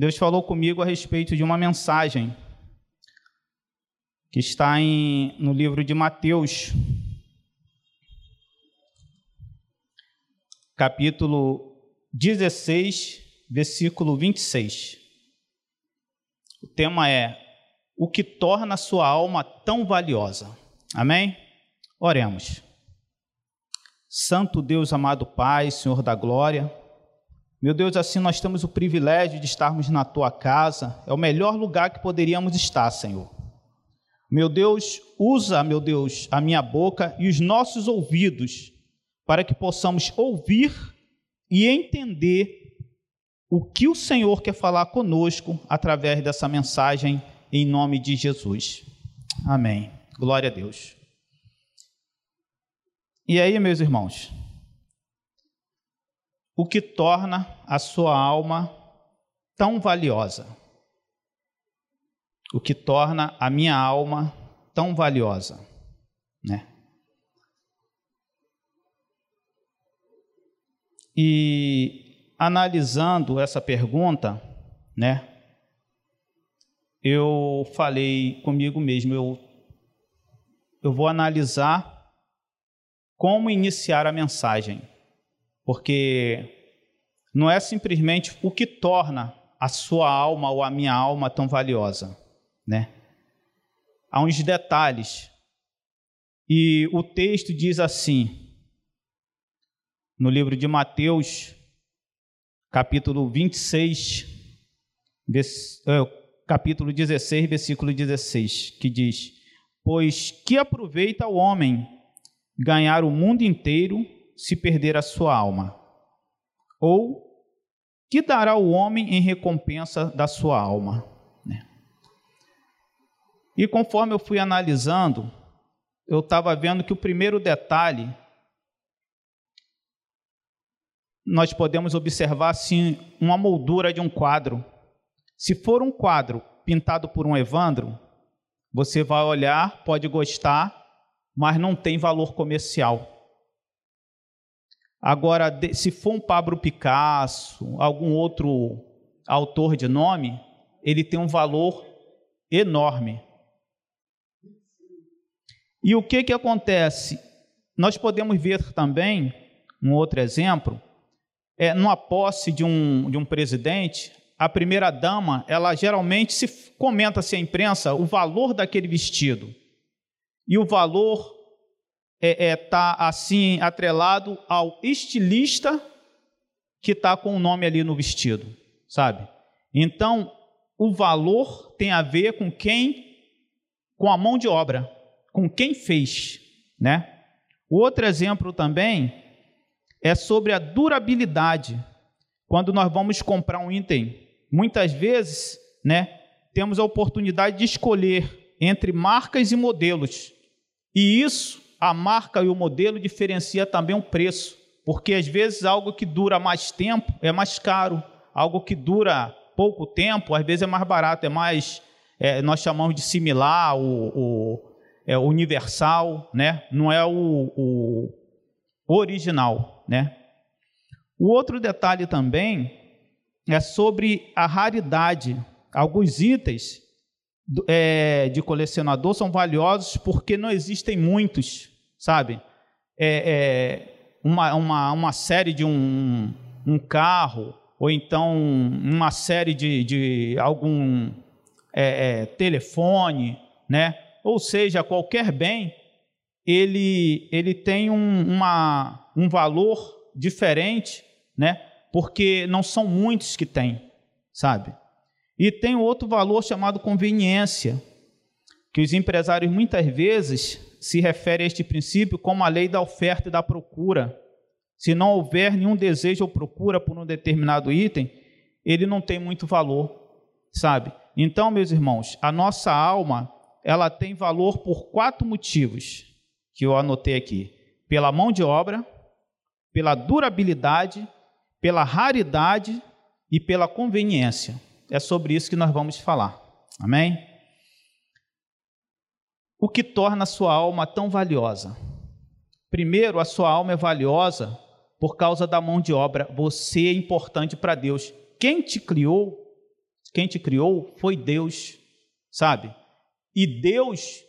Deus falou comigo a respeito de uma mensagem que está em, no livro de Mateus, capítulo 16, versículo 26. O tema é o que torna sua alma tão valiosa. Amém? Oremos. Santo Deus, amado Pai, Senhor da glória, meu Deus, assim nós temos o privilégio de estarmos na tua casa, é o melhor lugar que poderíamos estar, Senhor. Meu Deus, usa, meu Deus, a minha boca e os nossos ouvidos para que possamos ouvir e entender o que o Senhor quer falar conosco através dessa mensagem, em nome de Jesus. Amém. Glória a Deus. E aí, meus irmãos, o que torna a sua alma tão valiosa. O que torna a minha alma tão valiosa, né? E analisando essa pergunta, né? Eu falei comigo mesmo, eu eu vou analisar como iniciar a mensagem porque não é simplesmente o que torna a sua alma ou a minha alma tão valiosa, né? Há uns detalhes. E o texto diz assim, no livro de Mateus, capítulo 26, é, capítulo 16, versículo 16, que diz: Pois que aproveita o homem ganhar o mundo inteiro se perder a sua alma? Ou que dará o homem em recompensa da sua alma? Né? E conforme eu fui analisando, eu estava vendo que o primeiro detalhe nós podemos observar assim uma moldura de um quadro. Se for um quadro pintado por um Evandro, você vai olhar, pode gostar, mas não tem valor comercial. Agora, se for um Pablo Picasso, algum outro autor de nome, ele tem um valor enorme. E o que, que acontece? Nós podemos ver também, um outro exemplo, é numa posse de um, de um presidente, a primeira dama, ela geralmente se comenta-se a imprensa o valor daquele vestido. E o valor é, é, tá, assim atrelado ao estilista que está com o nome ali no vestido, sabe? Então, o valor tem a ver com quem, com a mão de obra, com quem fez, né? Outro exemplo também é sobre a durabilidade. Quando nós vamos comprar um item, muitas vezes, né, temos a oportunidade de escolher entre marcas e modelos. E isso a marca e o modelo diferencia também o preço, porque às vezes algo que dura mais tempo é mais caro, algo que dura pouco tempo às vezes é mais barato, é mais é, nós chamamos de similar, o, o é, universal, né? Não é o, o original, né? O outro detalhe também é sobre a raridade. Alguns itens é, de colecionador são valiosos porque não existem muitos sabe? É, é uma, uma, uma série de um, um carro, ou então uma série de, de algum é, é, telefone, né? Ou seja, qualquer bem, ele, ele tem um, uma, um valor diferente, né? Porque não são muitos que têm, sabe? E tem outro valor chamado conveniência, que os empresários muitas vezes se refere a este princípio como a lei da oferta e da procura. Se não houver nenhum desejo ou procura por um determinado item, ele não tem muito valor, sabe? Então, meus irmãos, a nossa alma, ela tem valor por quatro motivos que eu anotei aqui: pela mão de obra, pela durabilidade, pela raridade e pela conveniência. É sobre isso que nós vamos falar. Amém? o que torna a sua alma tão valiosa? Primeiro, a sua alma é valiosa por causa da mão de obra. Você é importante para Deus. Quem te criou quem te criou foi Deus, sabe? E Deus,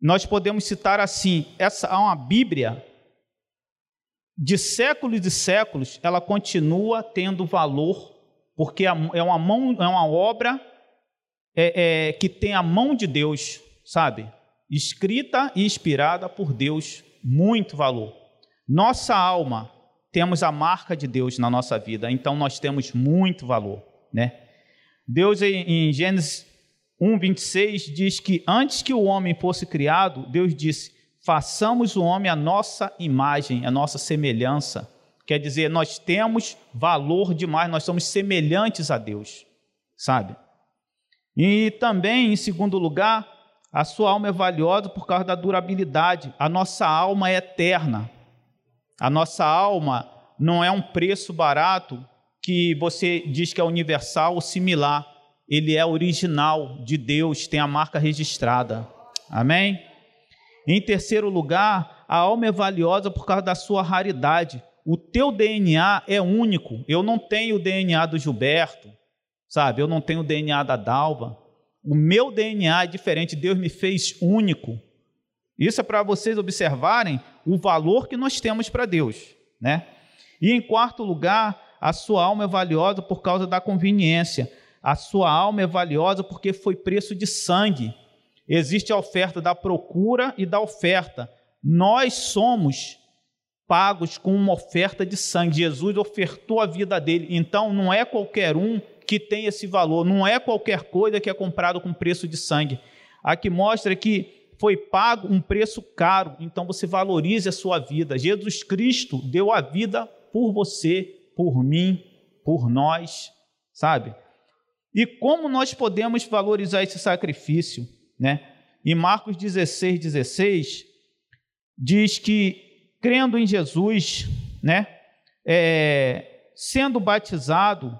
nós podemos citar assim: essa é uma Bíblia de séculos e séculos, ela continua tendo valor, porque é uma mão, é uma obra é, é, que tem a mão de Deus, sabe? Escrita e inspirada por Deus, muito valor. Nossa alma, temos a marca de Deus na nossa vida, então nós temos muito valor, né? Deus em, Gênesis 1, 26 diz que antes que o homem fosse criado, Deus disse: façamos o homem a nossa imagem, a nossa semelhança. Quer dizer, nós temos valor demais, nós somos semelhantes a Deus, sabe? E também, em segundo lugar, a sua alma é valiosa por causa da durabilidade. A nossa alma é eterna. A nossa alma não é um preço barato que você diz que é universal ou similar. Ele é original de Deus, tem a marca registrada. Amém? Em terceiro lugar, a alma é valiosa por causa da sua raridade. O teu DNA é único. Eu não tenho o DNA do Gilberto, sabe? Eu não tenho o DNA da Dalva. O meu DNA é diferente. Deus me fez único. Isso é para vocês observarem o valor que nós temos para Deus, né? E em quarto lugar, a sua alma é valiosa por causa da conveniência. A sua alma é valiosa porque foi preço de sangue. Existe a oferta da procura e da oferta. Nós somos pagos com uma oferta de sangue. Jesus ofertou a vida dele. Então, não é qualquer um que tem esse valor, não é qualquer coisa que é comprado com preço de sangue. Aqui mostra que foi pago um preço caro, então você valorize a sua vida. Jesus Cristo deu a vida por você, por mim, por nós, sabe? E como nós podemos valorizar esse sacrifício? Né? E Marcos 16, 16 diz que, crendo em Jesus, né, é, sendo batizado,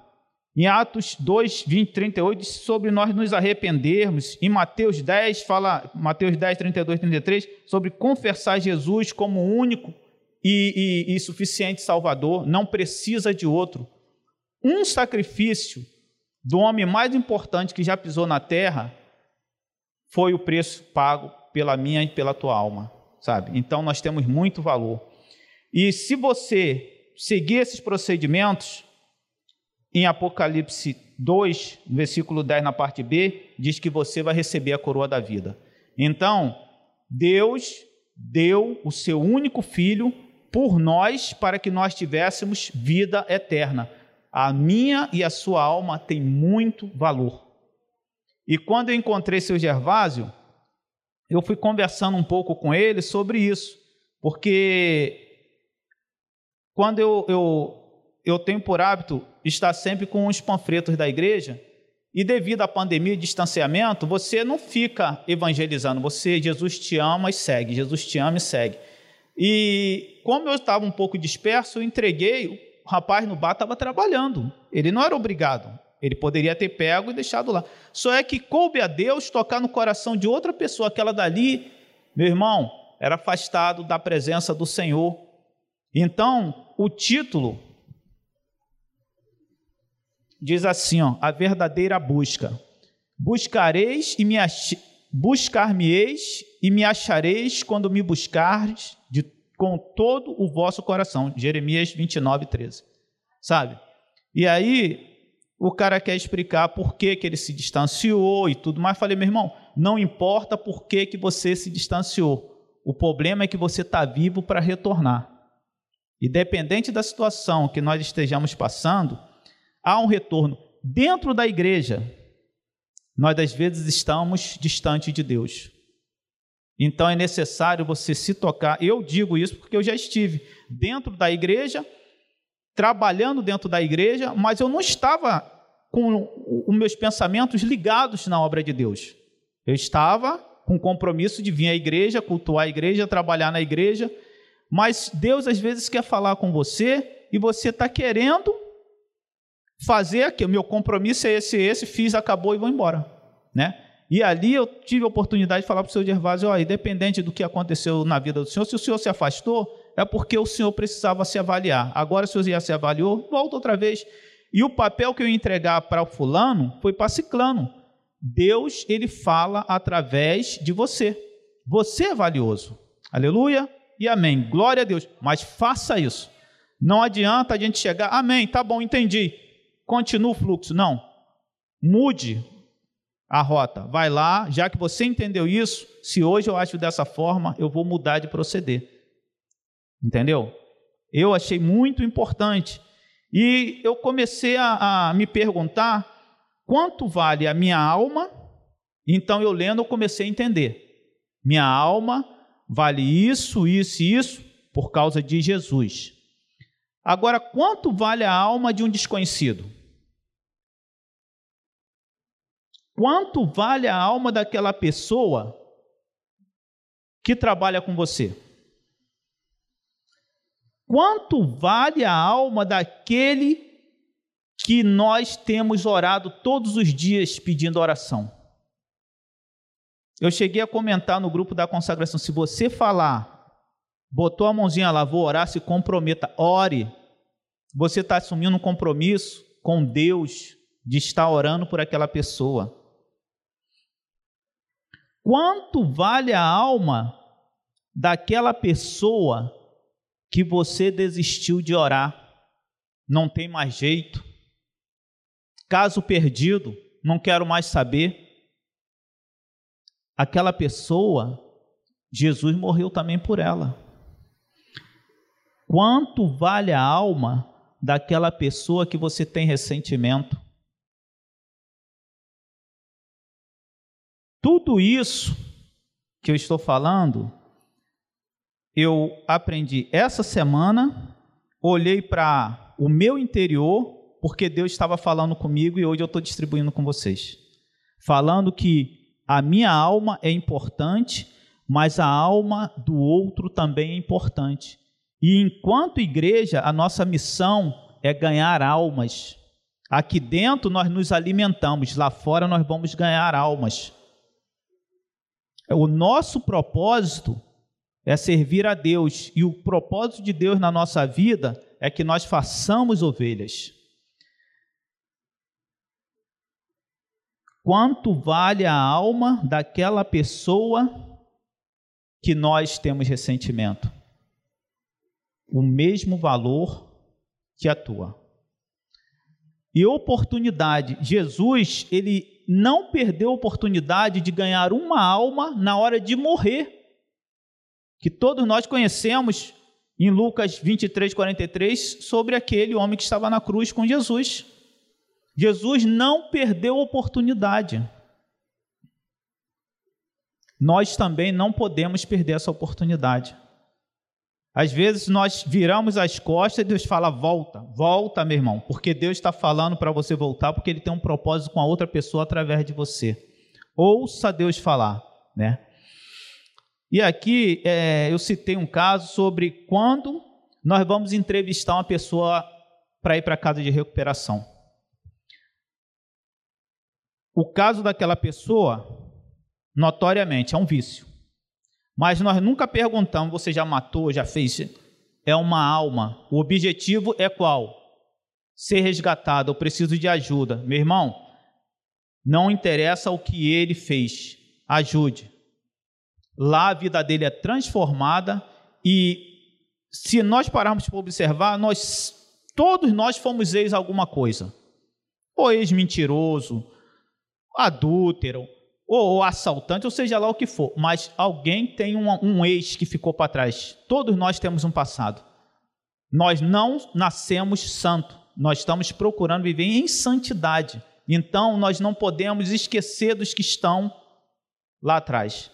em Atos 2, 20, 38, diz sobre nós nos arrependermos. Em Mateus 10, fala, Mateus 10, 32, 33, sobre confessar Jesus como único e, e, e suficiente Salvador, não precisa de outro. Um sacrifício do homem mais importante que já pisou na terra foi o preço pago pela minha e pela tua alma, sabe? Então nós temos muito valor. E se você seguir esses procedimentos, em Apocalipse 2, versículo 10, na parte B, diz que você vai receber a coroa da vida. Então, Deus deu o seu único filho por nós para que nós tivéssemos vida eterna. A minha e a sua alma têm muito valor. E quando eu encontrei seu Gervásio, eu fui conversando um pouco com ele sobre isso, porque quando eu, eu, eu tenho por hábito estar sempre com os panfletos da igreja, e devido à pandemia e distanciamento, você não fica evangelizando, você, Jesus te ama e segue, Jesus te ama e segue. E como eu estava um pouco disperso, eu entreguei, o rapaz no bar estava trabalhando, ele não era obrigado, ele poderia ter pego e deixado lá. Só é que coube a Deus tocar no coração de outra pessoa, aquela dali, meu irmão, era afastado da presença do Senhor. Então, o título diz assim, ó, a verdadeira busca. Buscareis e me ach... buscar-me-eis e me achareis quando me buscares de com todo o vosso coração. Jeremias 29, 13. Sabe? E aí, o cara quer explicar por que, que ele se distanciou e tudo mais. Falei, meu irmão, não importa por que, que você se distanciou. O problema é que você está vivo para retornar. E dependente da situação que nós estejamos passando, há um retorno. Dentro da igreja, nós às vezes estamos distante de Deus. Então é necessário você se tocar. Eu digo isso porque eu já estive dentro da igreja trabalhando dentro da igreja, mas eu não estava com os meus pensamentos ligados na obra de Deus. Eu estava com o compromisso de vir à igreja, cultuar a igreja, trabalhar na igreja, mas Deus às vezes quer falar com você e você está querendo fazer aqui. O meu compromisso é esse, esse, fiz, acabou e vou embora, né? E ali eu tive a oportunidade de falar para o seu Gervásio, ó, independente do que aconteceu na vida do senhor, se o senhor se afastou, é porque o senhor precisava se avaliar. Agora, se o senhor já se avaliou, volta outra vez. E o papel que eu ia entregar para o fulano foi para ciclano. Deus, ele fala através de você. Você é valioso. Aleluia e amém. Glória a Deus. Mas faça isso. Não adianta a gente chegar, amém, tá bom, entendi. Continua o fluxo. Não. Mude a rota. Vai lá, já que você entendeu isso, se hoje eu acho dessa forma, eu vou mudar de proceder. Entendeu? Eu achei muito importante. E eu comecei a, a me perguntar quanto vale a minha alma. Então eu lendo, eu comecei a entender. Minha alma vale isso, isso e isso por causa de Jesus. Agora, quanto vale a alma de um desconhecido? Quanto vale a alma daquela pessoa que trabalha com você? Quanto vale a alma daquele que nós temos orado todos os dias pedindo oração? Eu cheguei a comentar no grupo da consagração: se você falar, botou a mãozinha lá, vou orar, se comprometa, ore. Você está assumindo um compromisso com Deus de estar orando por aquela pessoa. Quanto vale a alma daquela pessoa que você desistiu de orar? Não tem mais jeito. Caso perdido, não quero mais saber aquela pessoa, Jesus morreu também por ela. Quanto vale a alma daquela pessoa que você tem ressentimento? Tudo isso que eu estou falando, eu aprendi essa semana, olhei para o meu interior, porque Deus estava falando comigo e hoje eu estou distribuindo com vocês. Falando que a minha alma é importante, mas a alma do outro também é importante. E enquanto igreja, a nossa missão é ganhar almas. Aqui dentro nós nos alimentamos, lá fora nós vamos ganhar almas. O nosso propósito é servir a Deus, e o propósito de Deus na nossa vida é que nós façamos ovelhas. quanto vale a alma daquela pessoa que nós temos ressentimento. O mesmo valor que a tua. E oportunidade, Jesus, ele não perdeu a oportunidade de ganhar uma alma na hora de morrer. Que todos nós conhecemos em Lucas 23, 43, sobre aquele homem que estava na cruz com Jesus. Jesus não perdeu oportunidade. Nós também não podemos perder essa oportunidade. Às vezes nós viramos as costas e Deus fala: volta, volta, meu irmão, porque Deus está falando para você voltar, porque Ele tem um propósito com a outra pessoa através de você. Ouça Deus falar, né? E aqui é, eu citei um caso sobre quando nós vamos entrevistar uma pessoa para ir para a casa de recuperação. O caso daquela pessoa, notoriamente, é um vício. Mas nós nunca perguntamos: você já matou, já fez? É uma alma. O objetivo é qual? Ser resgatado. Eu preciso de ajuda. Meu irmão, não interessa o que ele fez, ajude. Lá a vida dele é transformada e se nós pararmos para observar, nós todos nós fomos ex alguma coisa. Ou ex-mentiroso, adúltero, ou assaltante, ou seja lá o que for, mas alguém tem um, um ex que ficou para trás. Todos nós temos um passado. Nós não nascemos santo, nós estamos procurando viver em santidade. Então, nós não podemos esquecer dos que estão lá atrás.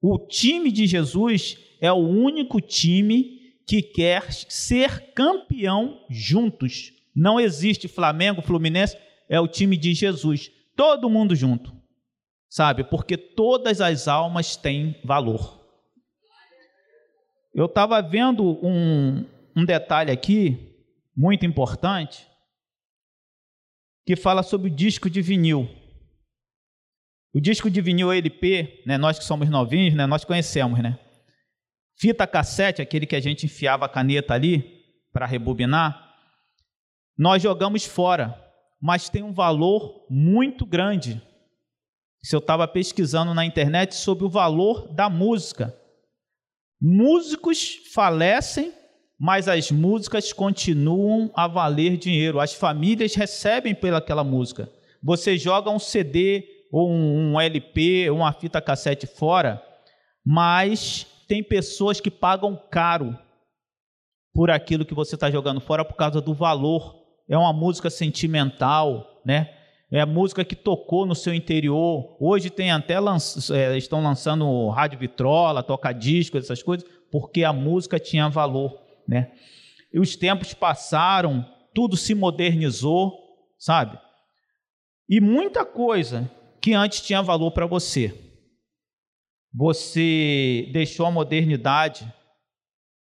O time de Jesus é o único time que quer ser campeão juntos. Não existe Flamengo, Fluminense, é o time de Jesus. Todo mundo junto, sabe? Porque todas as almas têm valor. Eu estava vendo um, um detalhe aqui, muito importante, que fala sobre o disco de vinil. O disco de vinil LP, né, nós que somos novinhos, né, nós conhecemos, né? Fita cassete, aquele que a gente enfiava a caneta ali para rebobinar. nós jogamos fora, mas tem um valor muito grande. Se eu estava pesquisando na internet sobre o valor da música. Músicos falecem, mas as músicas continuam a valer dinheiro. As famílias recebem pelaquela música. Você joga um CD ou um LP, ou uma fita cassete fora, mas tem pessoas que pagam caro por aquilo que você está jogando fora por causa do valor. É uma música sentimental, né? É música que tocou no seu interior. Hoje tem até lanç... é, estão lançando rádio vitrola, toca disco, essas coisas, porque a música tinha valor, né? E os tempos passaram, tudo se modernizou, sabe? E muita coisa que antes tinha valor para você, você deixou a modernidade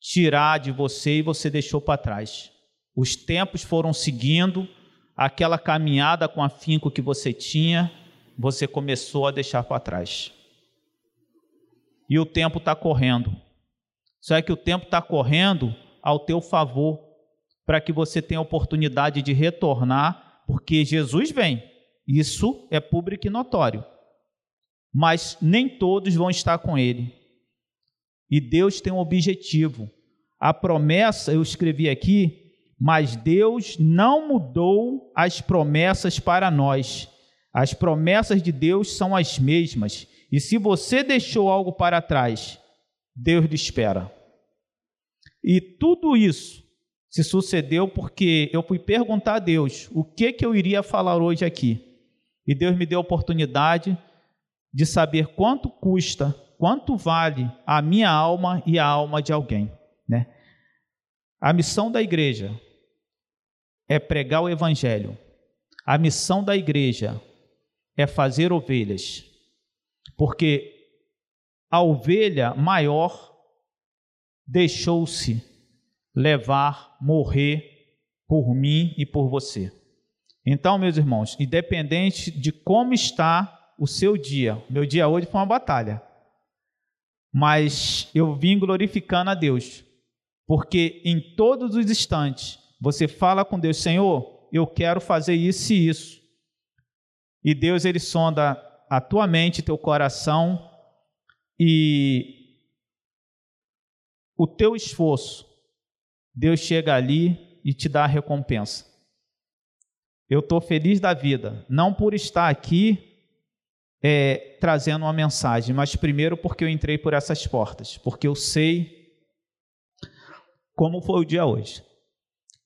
tirar de você e você deixou para trás. Os tempos foram seguindo, aquela caminhada com afinco que você tinha, você começou a deixar para trás. E o tempo está correndo. Só é que o tempo está correndo ao teu favor, para que você tenha oportunidade de retornar, porque Jesus vem. Isso é público e notório. Mas nem todos vão estar com ele. E Deus tem um objetivo. A promessa, eu escrevi aqui, mas Deus não mudou as promessas para nós. As promessas de Deus são as mesmas. E se você deixou algo para trás, Deus lhe espera. E tudo isso se sucedeu porque eu fui perguntar a Deus o que, que eu iria falar hoje aqui. E Deus me deu a oportunidade de saber quanto custa, quanto vale a minha alma e a alma de alguém. Né? A missão da igreja é pregar o evangelho. A missão da igreja é fazer ovelhas. Porque a ovelha maior deixou-se levar, morrer por mim e por você. Então, meus irmãos, independente de como está o seu dia, meu dia hoje foi uma batalha, mas eu vim glorificando a Deus, porque em todos os instantes você fala com Deus, Senhor, eu quero fazer isso e isso. E Deus ele sonda a tua mente, teu coração e o teu esforço, Deus chega ali e te dá a recompensa. Eu estou feliz da vida, não por estar aqui é, trazendo uma mensagem, mas primeiro porque eu entrei por essas portas, porque eu sei como foi o dia hoje.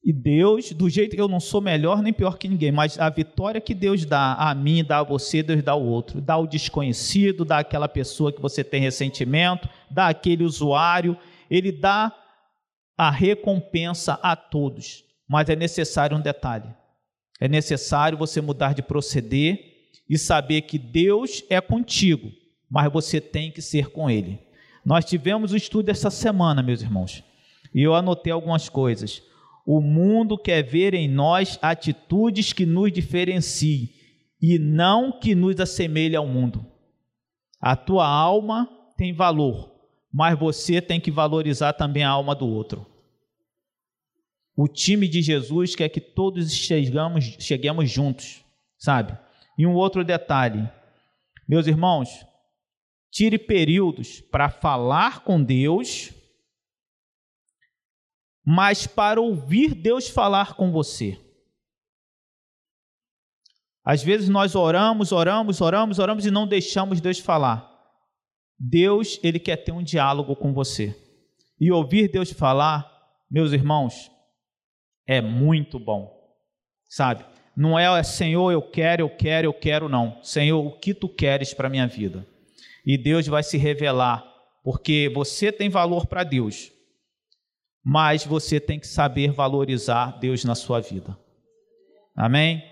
E Deus, do jeito que eu não sou melhor nem pior que ninguém, mas a vitória que Deus dá a mim, dá a você, Deus dá ao outro. Dá ao desconhecido, dá àquela pessoa que você tem ressentimento, dá àquele usuário ele dá a recompensa a todos, mas é necessário um detalhe: é necessário você mudar de proceder e saber que Deus é contigo, mas você tem que ser com Ele. Nós tivemos um estudo essa semana, meus irmãos, e eu anotei algumas coisas. O mundo quer ver em nós atitudes que nos diferenciem e não que nos assemelhe ao mundo. A tua alma tem valor, mas você tem que valorizar também a alma do outro. O time de Jesus quer que todos chegamos, cheguemos juntos, sabe? E um outro detalhe, meus irmãos, tire períodos para falar com Deus, mas para ouvir Deus falar com você. Às vezes nós oramos, oramos, oramos, oramos e não deixamos Deus falar. Deus, ele quer ter um diálogo com você. E ouvir Deus falar, meus irmãos, é muito bom. Sabe? Não é Senhor, eu quero, eu quero, eu quero, não. Senhor, o que tu queres para a minha vida? E Deus vai se revelar, porque você tem valor para Deus, mas você tem que saber valorizar Deus na sua vida. Amém?